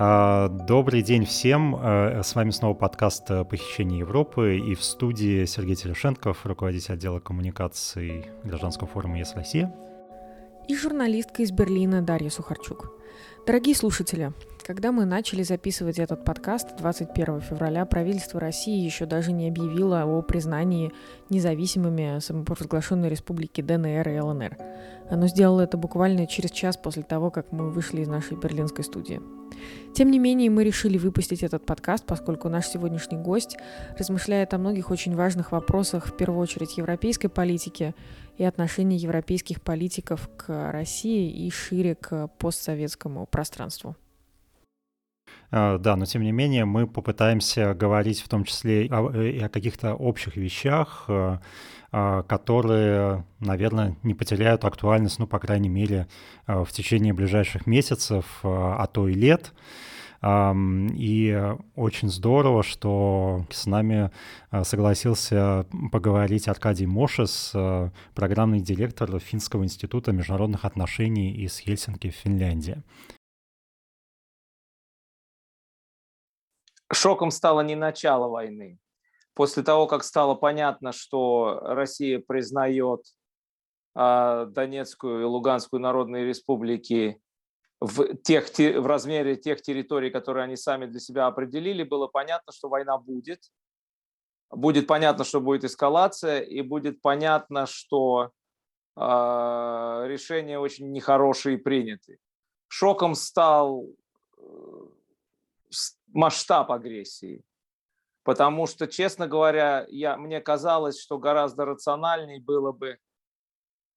А, добрый день всем. А, с вами снова подкаст «Похищение Европы» и в студии Сергей Терешенков, руководитель отдела коммуникаций гражданского форума «Ес Россия». И журналистка из Берлина Дарья Сухарчук. Дорогие слушатели, когда мы начали записывать этот подкаст 21 февраля, правительство России еще даже не объявило о признании независимыми самопровозглашенной республики ДНР и ЛНР. Оно сделало это буквально через час после того, как мы вышли из нашей берлинской студии. Тем не менее, мы решили выпустить этот подкаст, поскольку наш сегодняшний гость размышляет о многих очень важных вопросах, в первую очередь европейской политики и отношении европейских политиков к России и шире к постсоветскому пространству. А, да, но тем не менее мы попытаемся говорить в том числе э, и о каких-то общих вещах, э, которые, наверное, не потеряют актуальность, ну, по крайней мере, э, в течение ближайших месяцев, а то и лет. И очень здорово, что с нами согласился поговорить Аркадий Мошес, программный директор Финского института международных отношений из Хельсинки в шоком стало не начало войны. После того, как стало понятно, что Россия признает э, Донецкую и Луганскую народные республики в, тех, в размере тех территорий, которые они сами для себя определили, было понятно, что война будет. Будет понятно, что будет эскалация, и будет понятно, что э, решения очень нехорошие приняты. Шоком стал э, масштаб агрессии. Потому что, честно говоря, я, мне казалось, что гораздо рациональней было бы,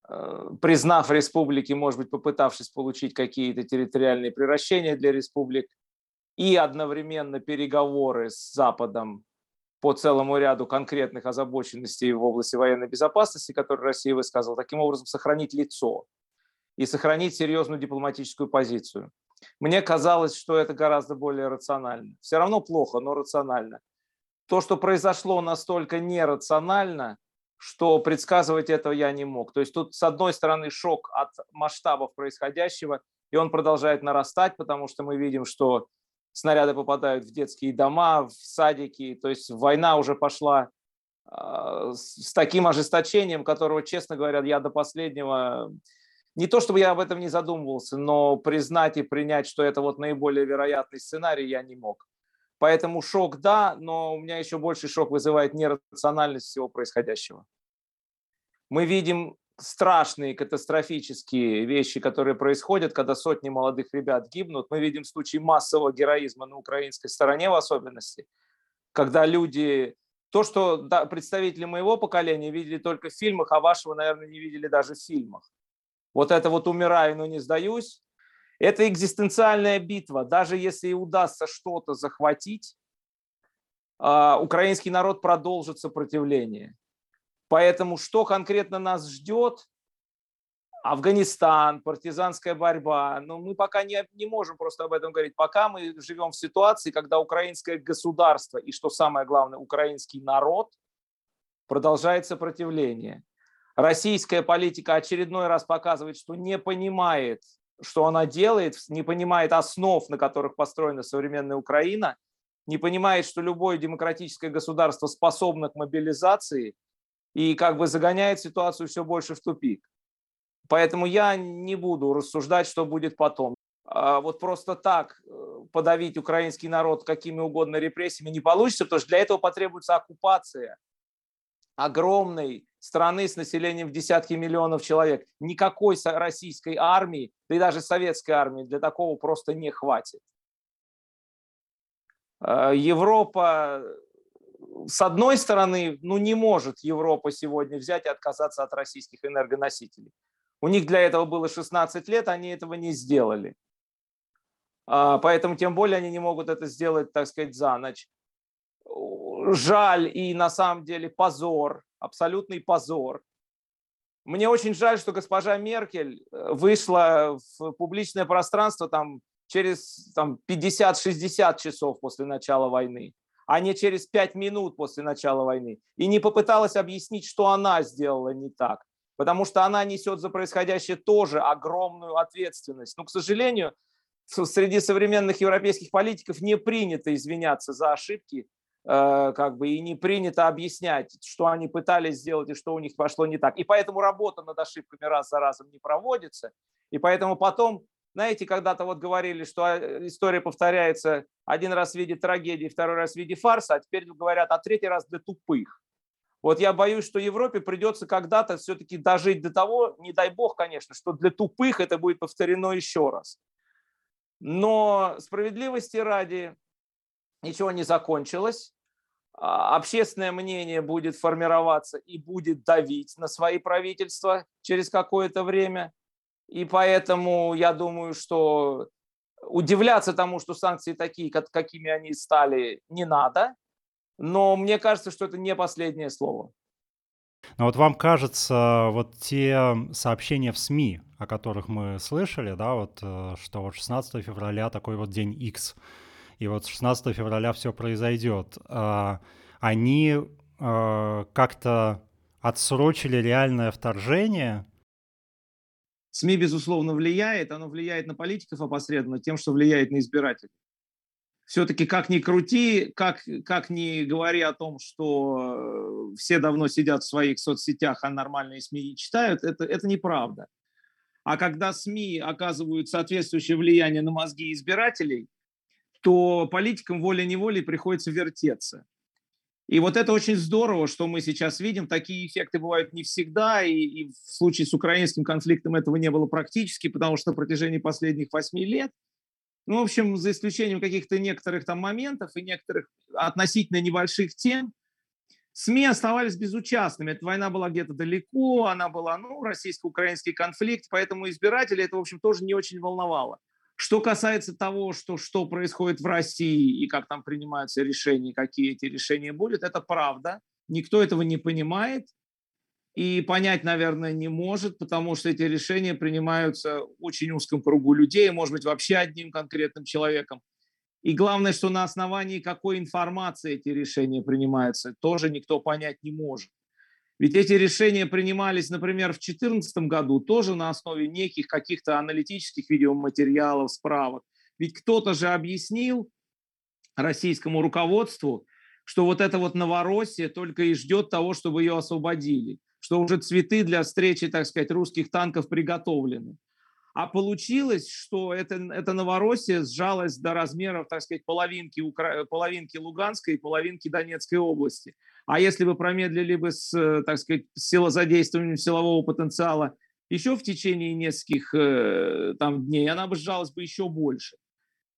э, признав республики, может быть, попытавшись получить какие-то территориальные превращения для республик, и одновременно переговоры с Западом по целому ряду конкретных озабоченностей в области военной безопасности, которые Россия высказала, таким образом сохранить лицо и сохранить серьезную дипломатическую позицию. Мне казалось, что это гораздо более рационально. Все равно плохо, но рационально. То, что произошло настолько нерационально, что предсказывать этого я не мог. То есть тут, с одной стороны, шок от масштабов происходящего, и он продолжает нарастать, потому что мы видим, что снаряды попадают в детские дома, в садики. То есть война уже пошла э, с таким ожесточением, которого, честно говоря, я до последнего не то чтобы я об этом не задумывался, но признать и принять, что это вот наиболее вероятный сценарий, я не мог. Поэтому шок да, но у меня еще больше шок вызывает нерациональность всего происходящего. Мы видим страшные катастрофические вещи, которые происходят, когда сотни молодых ребят гибнут. Мы видим случаи массового героизма на украинской стороне в особенности, когда люди... То, что представители моего поколения видели только в фильмах, а вашего, наверное, не видели даже в фильмах вот это вот умираю, но не сдаюсь, это экзистенциальная битва. Даже если и удастся что-то захватить, а, украинский народ продолжит сопротивление. Поэтому что конкретно нас ждет? Афганистан, партизанская борьба. Но мы пока не, не можем просто об этом говорить. Пока мы живем в ситуации, когда украинское государство и, что самое главное, украинский народ продолжает сопротивление российская политика очередной раз показывает, что не понимает, что она делает, не понимает основ, на которых построена современная Украина, не понимает, что любое демократическое государство способно к мобилизации и как бы загоняет ситуацию все больше в тупик. Поэтому я не буду рассуждать, что будет потом. А вот просто так э, подавить украинский народ какими угодно репрессиями не получится, потому что для этого потребуется оккупация огромной страны с населением в десятки миллионов человек. Никакой российской армии, да и даже советской армии для такого просто не хватит. Э, Европа, с одной стороны, ну не может Европа сегодня взять и отказаться от российских энергоносителей. У них для этого было 16 лет, они этого не сделали. А, поэтому тем более они не могут это сделать, так сказать, за ночь. Жаль и на самом деле позор абсолютный позор. Мне очень жаль, что госпожа Меркель э, вышла в публичное пространство там, через там, 50-60 часов после начала войны, а не через 5 минут после начала войны. И не попыталась объяснить, что она сделала не так. Потому что она несет за происходящее тоже огромную ответственность. Но, к сожалению, среди современных европейских политиков не принято извиняться за ошибки, как бы и не принято объяснять, что они пытались сделать и что у них пошло не так. И поэтому работа над ошибками раз за разом не проводится. И поэтому потом, знаете, когда-то вот говорили, что э, история повторяется один раз в виде трагедии, второй раз в виде фарса, а теперь говорят, а третий раз для тупых. Вот я боюсь, что Европе придется когда-то все-таки дожить до того, не дай бог, конечно, что для тупых это будет повторено еще раз. Но справедливости ради ничего не закончилось. А, общественное мнение будет формироваться и будет давить на свои правительства через какое-то время. И поэтому я думаю, что удивляться тому, что санкции такие, какими они стали, не надо. Но мне кажется, что это не последнее слово. Но вот вам кажется, вот те сообщения в СМИ, о которых мы слышали, да, вот э, что вот 16 февраля такой вот день X, и вот 16 февраля все произойдет, а, они э, как-то отсрочили реальное вторжение? СМИ, безусловно, влияет. Оно влияет на политиков опосредованно тем, что влияет на избирателей все-таки как ни крути, как, как ни говори о том, что э, все давно сидят в своих соцсетях, а нормальные СМИ не читают, это, это неправда. А когда СМИ оказывают соответствующее влияние на мозги избирателей, то политикам волей-неволей приходится вертеться. И вот это очень здорово, что мы сейчас видим. Такие эффекты бывают не всегда, и, и в случае с украинским конфликтом этого не было практически, потому что на протяжении последних восьми лет – ну, в общем, за исключением каких-то некоторых там моментов и некоторых относительно небольших тем, СМИ оставались безучастными. Эта война была где-то далеко, она была, ну, российско-украинский конфликт, поэтому избиратели это, в общем, тоже не очень волновало. Что касается того, что, что происходит в России и как там принимаются решения, какие эти решения будут, это правда. Никто этого не понимает и понять, наверное, не может, потому что эти решения принимаются в очень узком кругу людей, может быть, вообще одним конкретным человеком. И главное, что на основании какой информации эти решения принимаются, тоже никто понять не может. Ведь эти решения принимались, например, в 2014 году тоже на основе неких каких-то аналитических видеоматериалов, справок. Ведь кто-то же объяснил российскому руководству, что вот это вот Новороссия только и ждет того, чтобы ее освободили что уже цветы для встречи, так сказать, русских танков приготовлены. А получилось, что это, это Новороссия сжалась до размеров, так сказать, половинки, Укра... половинки Луганской и половинки Донецкой области. А если бы промедлили бы с, так сказать, силозадействованием силового потенциала еще в течение нескольких э, там, дней, она бы сжалась бы еще больше.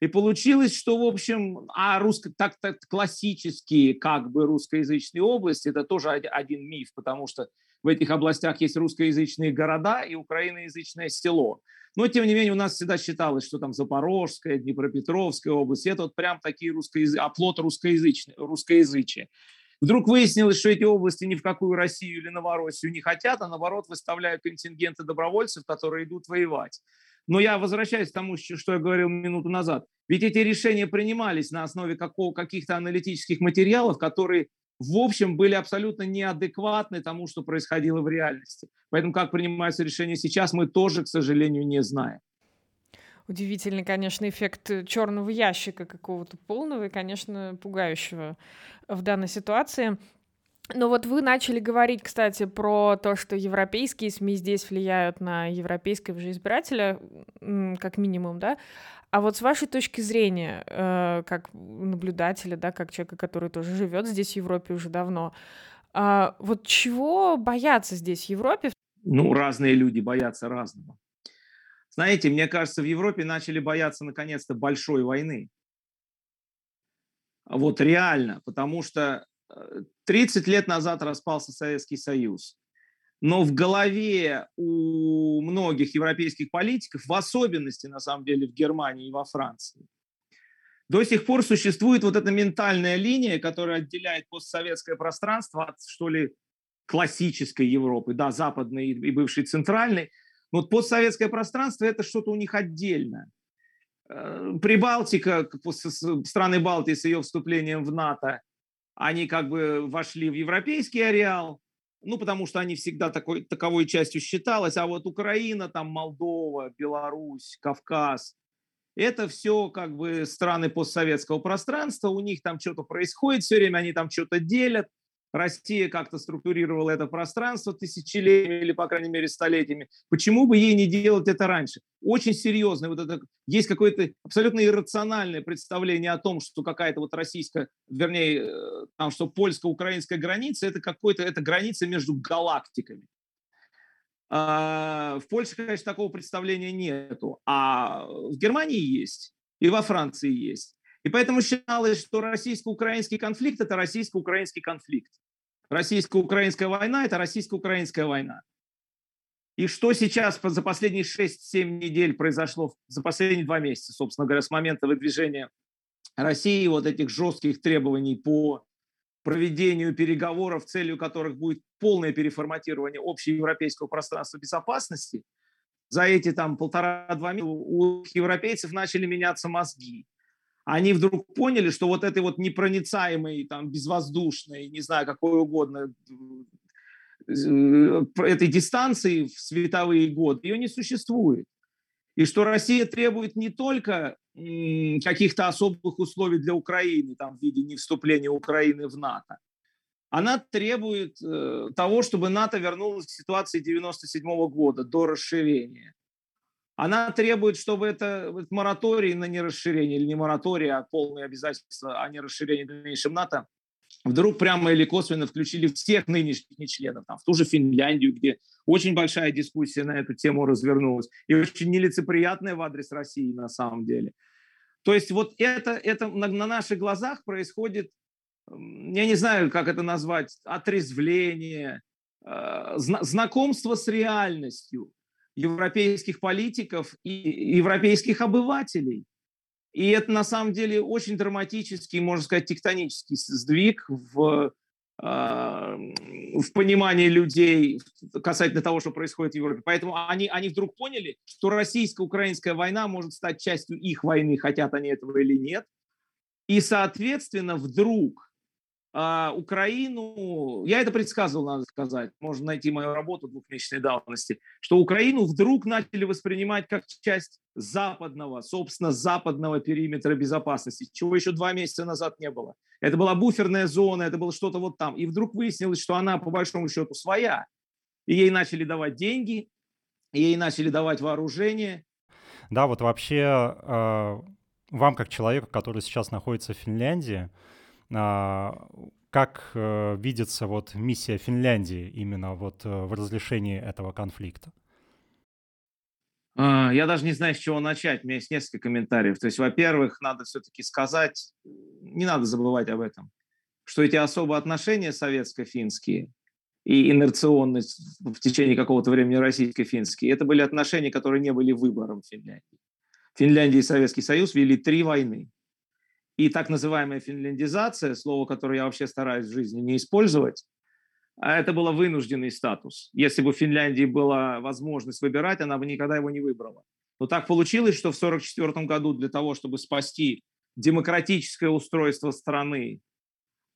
И получилось, что, в общем, а русско, так, так классические как бы русскоязычные области, это тоже один миф, потому что в этих областях есть русскоязычные города и украиноязычное село. Но, тем не менее, у нас всегда считалось, что там Запорожская, Днепропетровская область, это вот прям такие русскоязы... оплот русскоязычные, русскоязычия. Вдруг выяснилось, что эти области ни в какую Россию или Новороссию не хотят, а наоборот выставляют контингенты добровольцев, которые идут воевать. Но я возвращаюсь к тому, что я говорил минуту назад. Ведь эти решения принимались на основе какого, каких-то аналитических материалов, которые в общем, были абсолютно неадекватны тому, что происходило в реальности. Поэтому как принимаются решения сейчас, мы тоже, к сожалению, не знаем. Удивительный, конечно, эффект э, черного ящика какого-то полного и, конечно, пугающего в данной ситуации. Но вот вы начали говорить, кстати, про то, что европейские СМИ здесь влияют на европейского же избирателя, как минимум, да. А вот с вашей точки зрения, э, как наблюдателя, да, как человека, который тоже живет здесь в Европе уже давно, э, вот чего бояться здесь в Европе? Ну, разные люди боятся разного. Знаете, мне кажется, в Европе начали бояться наконец-то большой войны. Вот реально, потому что 30 э, лет назад распался Советский Союз но в голове у многих европейских политиков, в особенности, на самом деле, в Германии и во Франции, до сих пор существует вот эта ментальная линия, которая отделяет постсоветское пространство от, что ли, классической Европы, да, западной и бывшей центральной. Но вот постсоветское пространство – это что-то у них отдельное. Э, Прибалтика, страны Балтии с ее вступлением в НАТО, они как бы вошли в европейский ареал, ну, потому что они всегда такой, таковой частью считалась, а вот Украина, там Молдова, Беларусь, Кавказ, это все как бы страны постсоветского пространства, у них там что-то происходит все время, они там что-то делят, Россия как-то структурировала это пространство тысячелетиями или, по крайней мере, столетиями. Почему бы ей не делать это раньше? Очень серьезно. Вот это, есть какое-то абсолютно иррациональное представление о том, что какая-то вот российская, вернее, э, там, что польско-украинская граница, это какой-то, это граница между галактиками. А, в Польше, конечно, такого представления нету, а в Германии есть, и во Франции есть. И поэтому считалось, что российско-украинский конфликт – это российско-украинский конфликт. Российско-украинская война – это российско-украинская война. И что сейчас за последние 6-7 недель произошло, за последние два месяца, собственно говоря, с момента выдвижения России вот этих жестких требований по проведению переговоров, целью которых будет полное переформатирование общеевропейского пространства безопасности, за эти там полтора-два месяца у европейцев начали меняться мозги они вдруг поняли, что вот этой вот непроницаемой, там, безвоздушной, не знаю, какой угодно, э, этой дистанции в световые годы, ее не существует. И что Россия требует не только каких-то особых условий для Украины, там, в виде невступления Украины в НАТО, она требует э, того, чтобы НАТО вернулось к ситуации 97 года, до расширения она требует, чтобы это мораторий на нерасширение, или не мораторий, а полные обязательства о нерасширении дальнейшем НАТО, вдруг прямо или косвенно включили всех нынешних нечленов, там, в ту же Финляндию, где очень большая дискуссия на эту тему развернулась, и очень нелицеприятная в адрес России на самом деле. То есть вот это, это на, на наших глазах происходит, я не знаю, как это назвать, отрезвление, э, знакомство с реальностью европейских политиков и европейских обывателей. И это на самом деле очень драматический, можно сказать, тектонический сдвиг в, а, в понимании людей касательно того, что происходит в Европе. Поэтому они, они вдруг поняли, что российско-украинская война может стать частью их войны, хотят они этого или нет. И, соответственно, вдруг Украину, я это предсказывал, надо сказать, можно найти мою работу двухмесячной давности, что Украину вдруг начали воспринимать как часть западного, собственно, западного периметра безопасности, чего еще два месяца назад не было. Это была буферная зона, это было что-то вот там. И вдруг выяснилось, что она по большому счету своя. И ей начали давать деньги, ей начали давать вооружение. Да, вот вообще э, вам, как человеку, который сейчас находится в Финляндии, а, как э, видится вот миссия Финляндии именно вот э, в разрешении этого конфликта? А, я даже не знаю, с чего начать. У меня есть несколько комментариев. То есть, во-первых, надо все-таки сказать, не надо забывать об этом, что эти особые отношения советско-финские и инерционность в течение какого-то времени российско-финские, это были отношения, которые не были выбором Финляндии. Финляндия и Советский Союз вели три войны. И так называемая финляндизация, слово, которое я вообще стараюсь в жизни не использовать, а это был вынужденный статус. Если бы в Финляндии была возможность выбирать, она бы никогда его не выбрала. Но так получилось, что в 1944 году для того, чтобы спасти демократическое устройство страны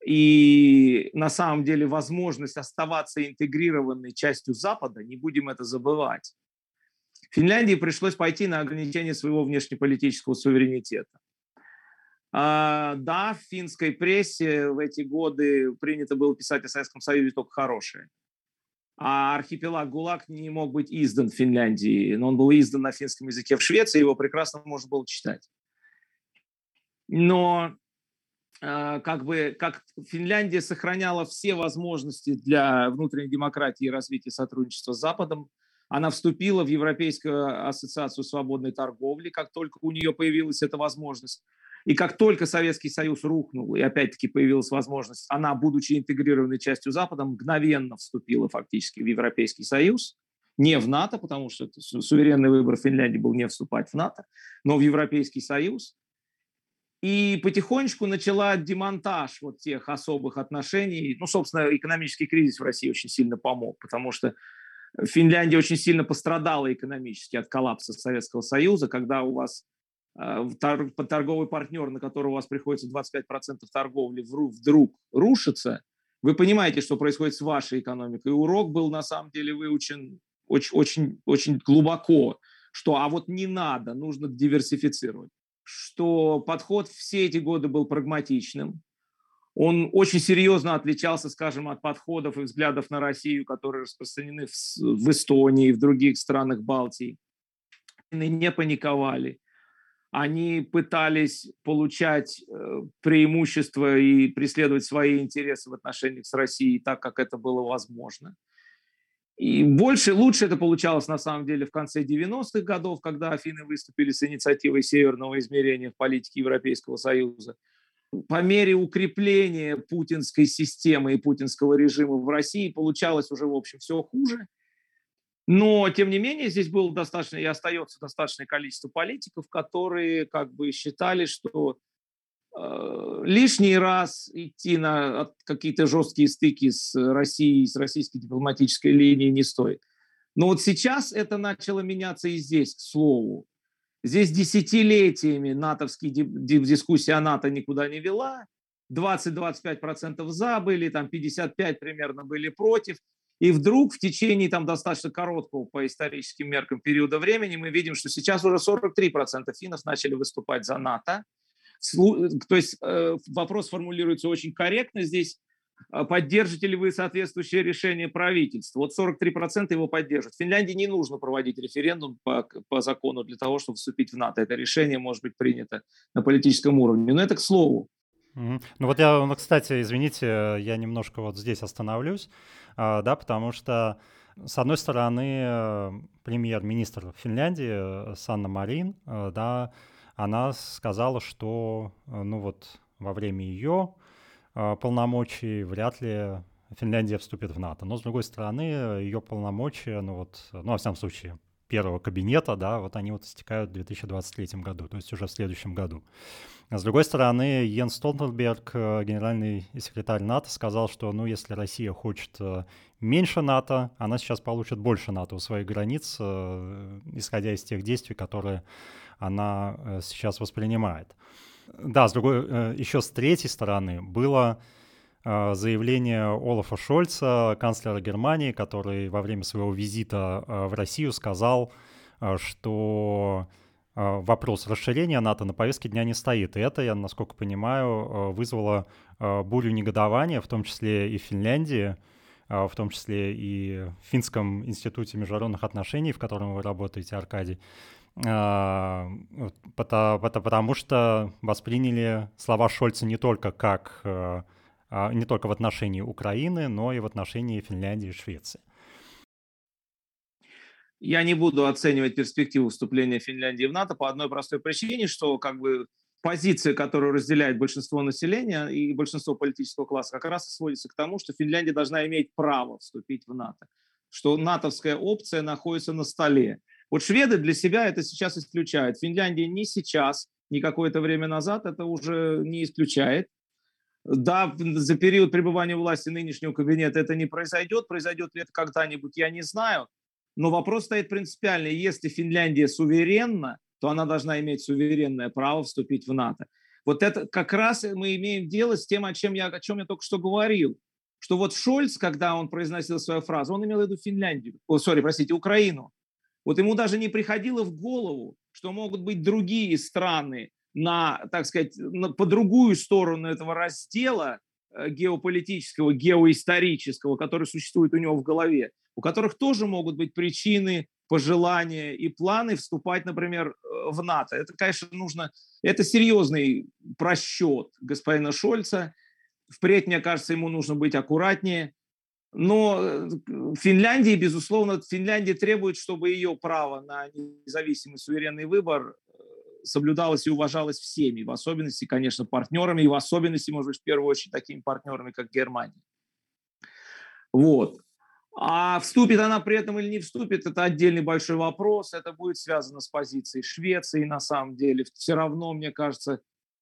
и на самом деле возможность оставаться интегрированной частью Запада, не будем это забывать, Финляндии пришлось пойти на ограничение своего внешнеполитического суверенитета. А, да, в финской прессе в эти годы принято было писать о Советском Союзе только хорошее. А архипелаг ГУЛАГ не мог быть издан в Финляндии, но он был издан на финском языке в Швеции, его прекрасно можно было читать. Но а, как бы как Финляндия сохраняла все возможности для внутренней демократии и развития сотрудничества с Западом, она вступила в Европейскую ассоциацию свободной торговли, как только у нее появилась эта возможность. И как только Советский Союз рухнул, и опять-таки появилась возможность, она, будучи интегрированной частью Запада, мгновенно вступила фактически в Европейский Союз, не в НАТО, потому что это суверенный выбор Финляндии был не вступать в НАТО, но в Европейский Союз. И потихонечку начала демонтаж вот тех особых отношений. Ну, собственно, экономический кризис в России очень сильно помог, потому что Финляндия очень сильно пострадала экономически от коллапса Советского Союза, когда у вас торговый партнер, на которого у вас приходится 25% торговли, вдруг рушится, вы понимаете, что происходит с вашей экономикой. Урок был на самом деле выучен очень, очень, очень глубоко что а вот не надо, нужно диверсифицировать, что подход все эти годы был прагматичным, он очень серьезно отличался, скажем, от подходов и взглядов на Россию, которые распространены в, в Эстонии и в других странах Балтии. Не паниковали. Они пытались получать э, преимущества и преследовать свои интересы в отношениях с Россией так, как это было возможно. И больше, лучше это получалось на самом деле в конце 90-х годов, когда Афины выступили с инициативой северного измерения в политике Европейского Союза – по мере укрепления путинской системы и путинского режима в России получалось уже, в общем, все хуже. Но, тем не менее, здесь было достаточно и остается достаточное количество политиков, которые как бы считали, что э, лишний раз идти на какие-то жесткие стыки с Россией, с российской дипломатической линией не стоит. Но вот сейчас это начало меняться и здесь, к слову. Здесь десятилетиями натовские дискуссии о НАТО никуда не вела. 20-25% за были, там 55 примерно были против. И вдруг в течение там достаточно короткого по историческим меркам периода времени мы видим, что сейчас уже 43% финнов начали выступать за НАТО. То есть э, вопрос формулируется очень корректно здесь. А поддержите ли вы соответствующее решение правительства? Вот 43% его поддерживают. В Финляндии не нужно проводить референдум по, по закону для того, чтобы вступить в НАТО. Это решение может быть принято на политическом уровне. Но это к слову. Ну вот я, ну, кстати, извините, я немножко вот здесь остановлюсь, а, да, потому что, с одной стороны, премьер-министр Финляндии Санна Марин, э, да, она сказала, что, э, ну вот, во время ее полномочий вряд ли Финляндия вступит в НАТО. Но, с другой стороны, ее полномочия, ну вот, ну, во всяком случае, первого кабинета, да, вот они вот истекают в 2023 году, то есть уже в следующем году. А с другой стороны, Йен Столтенберг, э, генеральный секретарь НАТО, сказал, что, ну, если Россия хочет э, меньше НАТО, она сейчас получит больше НАТО у своих границ, э, исходя из тех действий, которые она сейчас воспринимает. Да, с другой, еще с третьей стороны было заявление Олафа Шольца, канцлера Германии, который во время своего визита э, в Россию сказал, что вопрос расширения НАТО на повестке дня не стоит. И это, я насколько понимаю, вызвало бурю негодования, в том числе и в Финляндии, в том числе и в Финском институте международных отношений, в котором вы работаете, Аркадий. Потому, потому что восприняли слова Шольца не только как э, не только в отношении Украины, но и в отношении Финляндии и Швеции. Я не буду оценивать перспективу вступления Финляндии в НАТО по одной простой причине, что как бы позиция, которую разделяет большинство населения и большинство политического класса, как раз и сводится к тому, что Финляндия должна иметь право вступить в НАТО, что натовская опция находится на столе. Вот шведы для себя это сейчас исключают. Финляндия не сейчас, не какое-то время назад это уже не исключает. Да, за период пребывания власти нынешнего кабинета это не произойдет. Произойдет ли это когда-нибудь, я не знаю. Но вопрос стоит принципиальный. Если Финляндия суверенна, то она должна иметь суверенное право вступить в НАТО. Вот это как раз мы имеем дело с тем, о чем я, о чем я только что говорил. Что вот Шольц, когда он произносил свою фразу, он имел в виду Финляндию, о, сори, простите, Украину. Вот ему даже не приходило в голову, что могут быть другие страны на, так сказать, на, по другую сторону этого раздела э, геополитического, геоисторического, который существует у него в голове, у которых тоже могут быть причины, пожелания и планы вступать, например, э, в НАТО. Это, конечно, нужно, это серьезный просчет господина Шольца. Впредь, мне кажется, ему нужно быть аккуратнее. Но э, Финляндии, безусловно, Финляндия требует, чтобы ее право на независимый суверенный выбор соблюдалось и уважалось всеми, в особенности, конечно, партнерами, и в особенности, может быть, в первую очередь, такими партнерами, как Германия. Вот. А вступит она при этом или не вступит, это отдельный большой вопрос. Это будет связано с позицией Швеции, на самом деле. Все равно, мне кажется,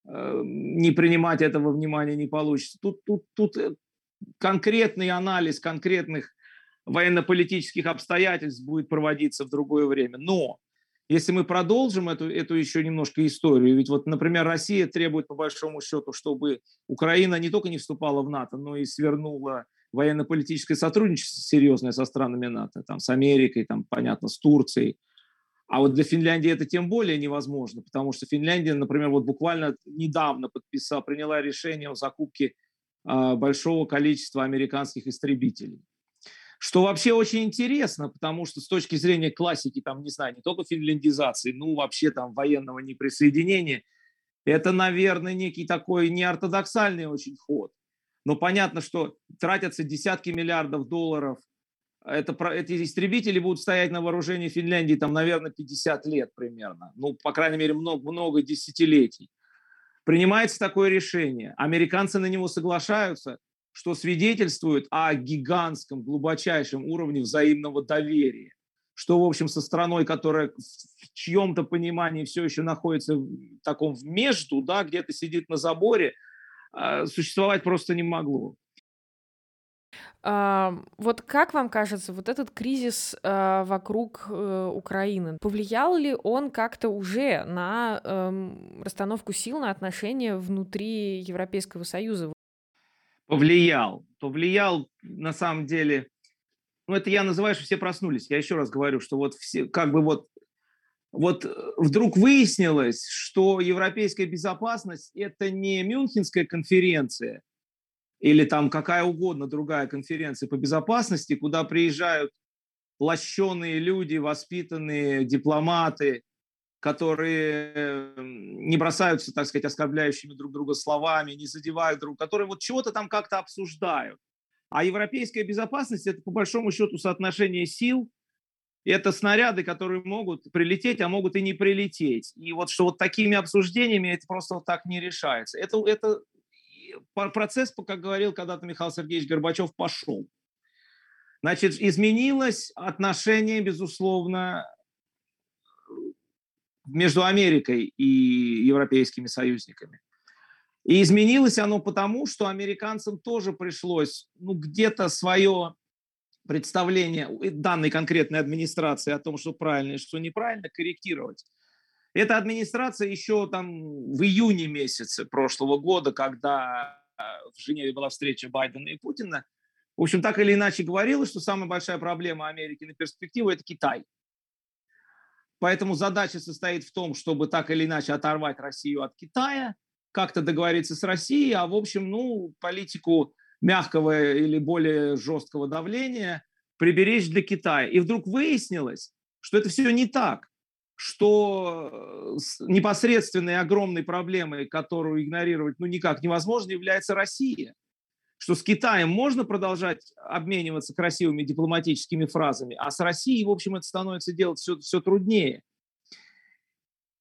э, не принимать этого внимания не получится. Тут, тут, тут конкретный анализ конкретных военно-политических обстоятельств будет проводиться в другое время. Но если мы продолжим эту, эту еще немножко историю, ведь вот, например, Россия требует по большому счету, чтобы Украина не только не вступала в НАТО, но и свернула военно-политическое сотрудничество серьезное со странами НАТО, там, с Америкой, там, понятно, с Турцией. А вот для Финляндии это тем более невозможно, потому что Финляндия, например, вот буквально недавно подписала, приняла решение о закупке э, большого количества американских истребителей. Что вообще очень интересно, потому что с точки зрения классики, там, не знаю, не только финляндизации, ну, вообще там военного неприсоединения, это, наверное, некий такой неортодоксальный очень ход. Но понятно, что тратятся десятки миллиардов долларов это, эти истребители будут стоять на вооружении Финляндии, там, наверное, 50 лет примерно. Ну, по крайней мере, много, много десятилетий. Принимается такое решение. Американцы на него соглашаются, что свидетельствует о гигантском, глубочайшем уровне взаимного доверия. Что, в общем, со страной, которая в чьем-то понимании все еще находится в таком между, да, где-то сидит на заборе, а, существовать просто не могло. Вот как вам кажется, вот этот кризис а, вокруг э, Украины, повлиял ли он как-то уже на эм, расстановку сил, на отношения внутри Европейского Союза? Повлиял. Повлиял, на самом деле, ну это я называю, что все проснулись. Я еще раз говорю, что вот все, как бы вот вот э, вдруг выяснилось, что европейская безопасность – это не Мюнхенская конференция, или там какая угодно другая конференция по безопасности, куда приезжают лощеные люди, воспитанные дипломаты, которые не бросаются, так сказать, оскорбляющими друг друга словами, не задевают друг, которые вот чего-то там как-то обсуждают. А европейская безопасность – это по большому счету соотношение сил, это снаряды, которые могут прилететь, а могут и не прилететь. И вот что вот такими обсуждениями это просто вот так не решается. Это, это процесс, как говорил когда-то Михаил Сергеевич Горбачев, пошел. Значит, изменилось отношение, безусловно, между Америкой и европейскими союзниками. И изменилось оно потому, что американцам тоже пришлось ну, где-то свое представление данной конкретной администрации о том, что правильно и что неправильно, корректировать. Эта администрация еще там в июне месяце прошлого года, когда э, в Женеве была встреча Байдена и Путина, в общем, так или иначе говорила, что самая большая проблема Америки на перспективу – это Китай. Поэтому задача состоит в том, чтобы так или иначе оторвать Россию от Китая, как-то договориться с Россией, а в общем, ну, политику мягкого или более жесткого давления приберечь для Китая. И вдруг выяснилось, что это все не так что э, непосредственной огромной проблемой, которую игнорировать ну, никак невозможно, является Россия. Что с Китаем можно продолжать обмениваться красивыми дипломатическими фразами, а с Россией, в общем, это становится делать все, все труднее.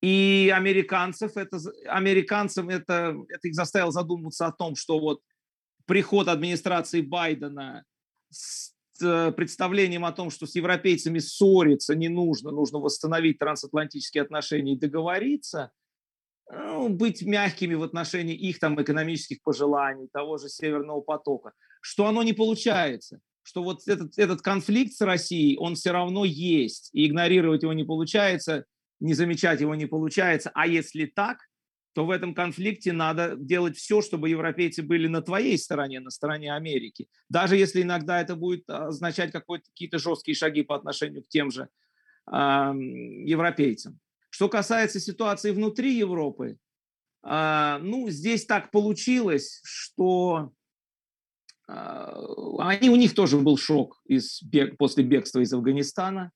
И американцев это, американцам это, это их заставило задуматься о том, что вот приход администрации Байдена с Э, представлением о том, что с европейцами ссориться не нужно, нужно восстановить трансатлантические отношения и договориться, быть мягкими в отношении их там экономических пожеланий, того же Северного потока, что оно не получается, что вот этот, этот конфликт с Россией, он все равно есть, и игнорировать его не получается, не замечать его не получается, а если так – то в этом конфликте надо делать все, чтобы европейцы были на твоей стороне, на стороне Америки. Даже если иногда это будет означать какие-то жесткие шаги по отношению к тем же э, европейцам. Что касается ситуации внутри Европы, э, ну, здесь так получилось, что э, они, у них тоже был шок из, после бегства из Афганистана,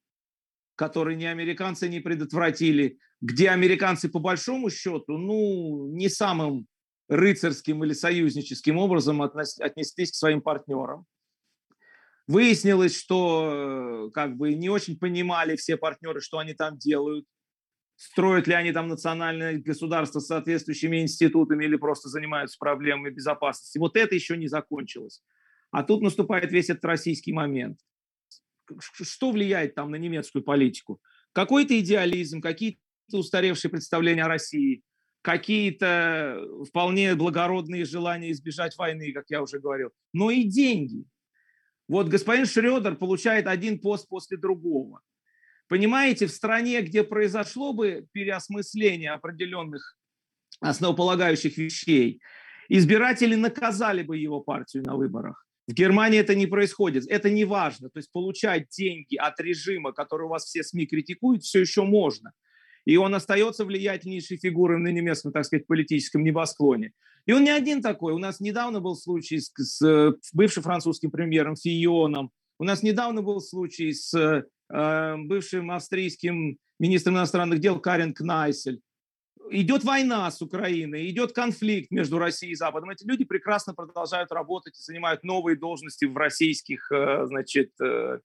который ни американцы не предотвратили, где американцы по большому счету, ну, не самым рыцарским или союзническим образом отнеслись к своим партнерам. Выяснилось, что э, как бы не очень понимали все партнеры, что они там делают, строят ли они там национальное государство с соответствующими институтами или просто занимаются проблемами безопасности. Вот это еще не закончилось. А тут наступает весь этот российский момент. Что влияет там на немецкую политику? Какой-то идеализм, какие-то устаревшие представления о России, какие-то вполне благородные желания избежать войны, как я уже говорил, но и деньги. Вот господин Шредер получает один пост после другого. Понимаете, в стране, где произошло бы переосмысление определенных основополагающих вещей, избиратели наказали бы его партию на выборах. В Германии это не происходит. Это не важно. То есть получать деньги от режима, который у вас все СМИ критикуют, все еще можно. И он остается влиятельнейшей фигурой на немецком, так сказать, политическом небосклоне. И он не один такой. У нас недавно был случай с, с бывшим французским премьером Фионом. У нас недавно был случай с э, бывшим австрийским министром иностранных дел Карен Кнайсель. Идет война с Украиной, идет конфликт между Россией и Западом. Эти люди прекрасно продолжают работать и занимают новые должности в российских, э, значит, э,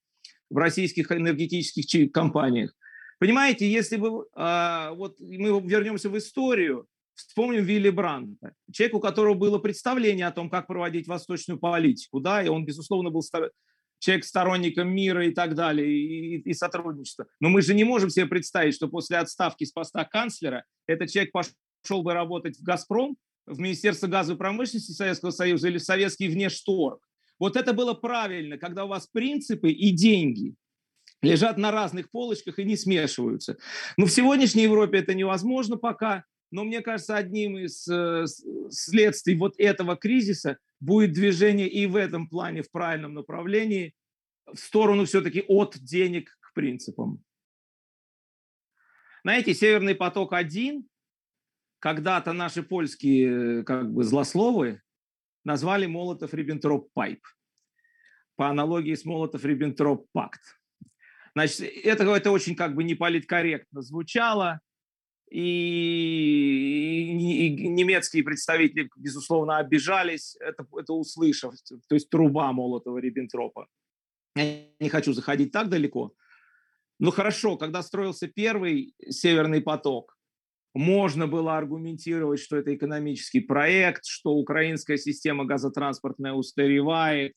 в российских энергетических компаниях. Понимаете, если бы э, вот мы вернемся в историю, Вспомним Вилли Бранта, человек, у которого было представление о том, как проводить восточную политику, да, и он, безусловно, был человек сторонником мира и так далее, и, и сотрудничества. Но мы же не можем себе представить, что после отставки с поста канцлера этот человек пошел бы работать в «Газпром», в Министерство газовой промышленности Советского Союза или в Советский внешторг. Вот это было правильно, когда у вас принципы и деньги лежат на разных полочках и не смешиваются. Но в сегодняшней Европе это невозможно пока. Но мне кажется, одним из э, следствий вот этого кризиса будет движение и в этом плане в правильном направлении в сторону все-таки от денег к принципам. Знаете, Северный поток-1, когда-то наши польские как бы злословы назвали Молотов-Риббентроп-Пайп по аналогии с Молотов-Риббентроп-Пакт. Значит, это, это очень как бы неполиткорректно звучало, и, немецкие представители, безусловно, обижались, это, это услышав, то есть труба Молотова-Риббентропа. Я не хочу заходить так далеко. Но хорошо, когда строился первый «Северный поток», можно было аргументировать, что это экономический проект, что украинская система газотранспортная устаревает,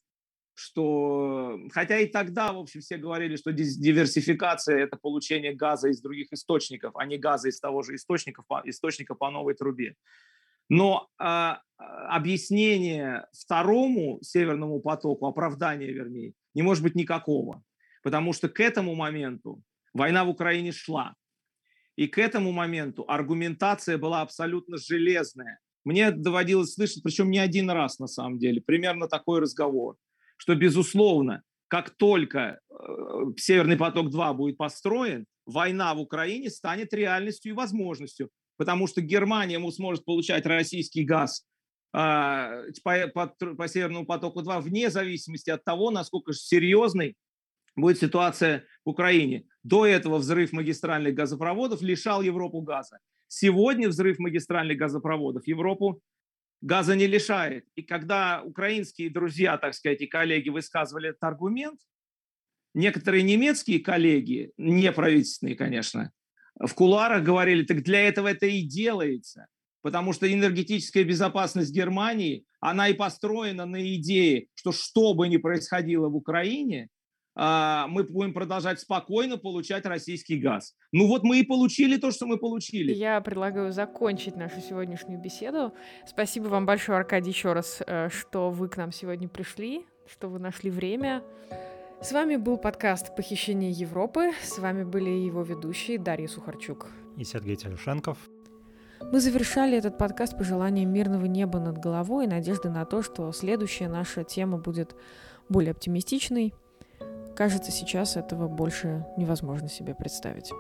что, хотя и тогда, в общем, все говорили, что диверсификация – это получение газа из других источников, а не газа из того же источника, источника по новой трубе. Но э, объяснение второму северному потоку, оправдание, вернее, не может быть никакого, потому что к этому моменту война в Украине шла, и к этому моменту аргументация была абсолютно железная. Мне доводилось слышать, причем не один раз на самом деле, примерно такой разговор – что, безусловно, как только э, Северный поток-2 будет построен, война в Украине станет реальностью и возможностью, потому что Германия сможет получать российский газ а, по, по, по Северному потоку-2 вне зависимости от того, насколько серьезной будет ситуация в Украине. До этого взрыв магистральных газопроводов лишал Европу газа. Сегодня взрыв магистральных газопроводов Европу газа не лишает. И когда украинские друзья, так сказать, и коллеги высказывали этот аргумент, некоторые немецкие коллеги, не правительственные, конечно, в кулуарах говорили, так для этого это и делается. Потому что энергетическая безопасность Германии, она и построена на идее, что что бы ни происходило в Украине, мы будем продолжать спокойно получать российский газ. Ну вот мы и получили то, что мы получили. Я предлагаю закончить нашу сегодняшнюю беседу. Спасибо вам большое, Аркадий, еще раз, э, что вы к нам сегодня пришли, что вы нашли время. С вами был подкаст «Похищение Европы». С вами были его ведущие Дарья Сухарчук и Сергей Телюшенков. Мы завершали этот подкаст пожеланием мирного неба над головой и надежды на то, что следующая наша тема будет более оптимистичной – Кажется, сейчас этого больше невозможно себе представить.